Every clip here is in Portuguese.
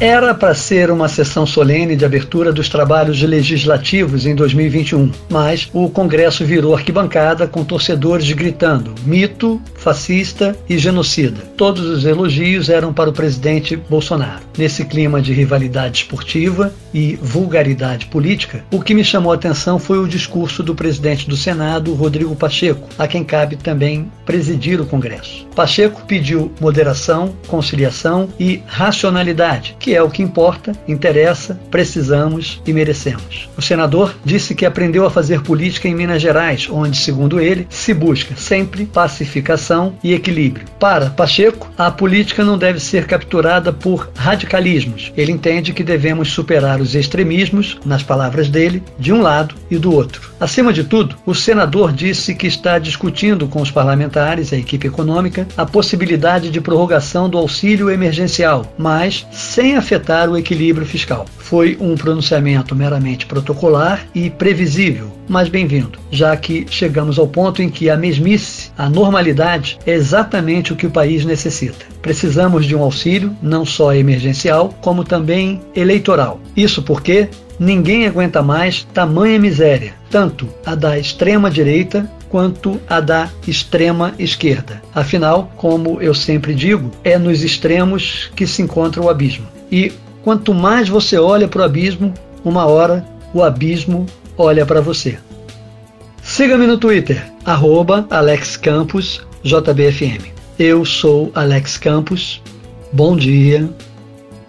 Era para ser uma sessão solene de abertura dos trabalhos legislativos em 2021, mas o Congresso virou arquibancada com torcedores gritando mito, fascista e genocida. Todos os elogios eram para o presidente Bolsonaro. Nesse clima de rivalidade esportiva e vulgaridade política, o que me chamou a atenção foi o discurso do presidente do Senado, Rodrigo Pacheco, a quem cabe também presidir o Congresso. Pacheco pediu moderação, conciliação e racionalidade, que é o que importa, interessa, precisamos e merecemos. O senador disse que aprendeu a fazer política em Minas Gerais, onde, segundo ele, se busca sempre pacificação e equilíbrio. Para Pacheco, a política não deve ser capturada por radicalismos. Ele entende que devemos superar os extremismos, nas palavras dele, de um lado e do outro. Acima de tudo, o senador disse que está discutindo com os parlamentares, a equipe econômica, a possibilidade de prorrogação do auxílio emergencial, mas sem afetar o equilíbrio fiscal. Foi um pronunciamento meramente protocolar e previsível, mas bem-vindo, já que chegamos ao ponto em que a mesmice, a normalidade, é exatamente o que o país necessita. Precisamos de um auxílio, não só emergencial, como também eleitoral. Isso porque ninguém aguenta mais tamanha miséria, tanto a da extrema direita quanto a da extrema esquerda. Afinal, como eu sempre digo, é nos extremos que se encontra o abismo. E quanto mais você olha para o abismo, uma hora o abismo olha para você. Siga-me no Twitter, AlexCamposJBFM. Eu sou Alex Campos. Bom dia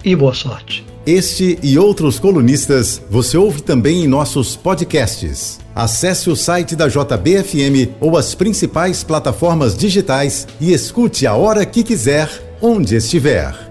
e boa sorte. Este e outros colunistas você ouve também em nossos podcasts. Acesse o site da JBFM ou as principais plataformas digitais e escute a hora que quiser, onde estiver.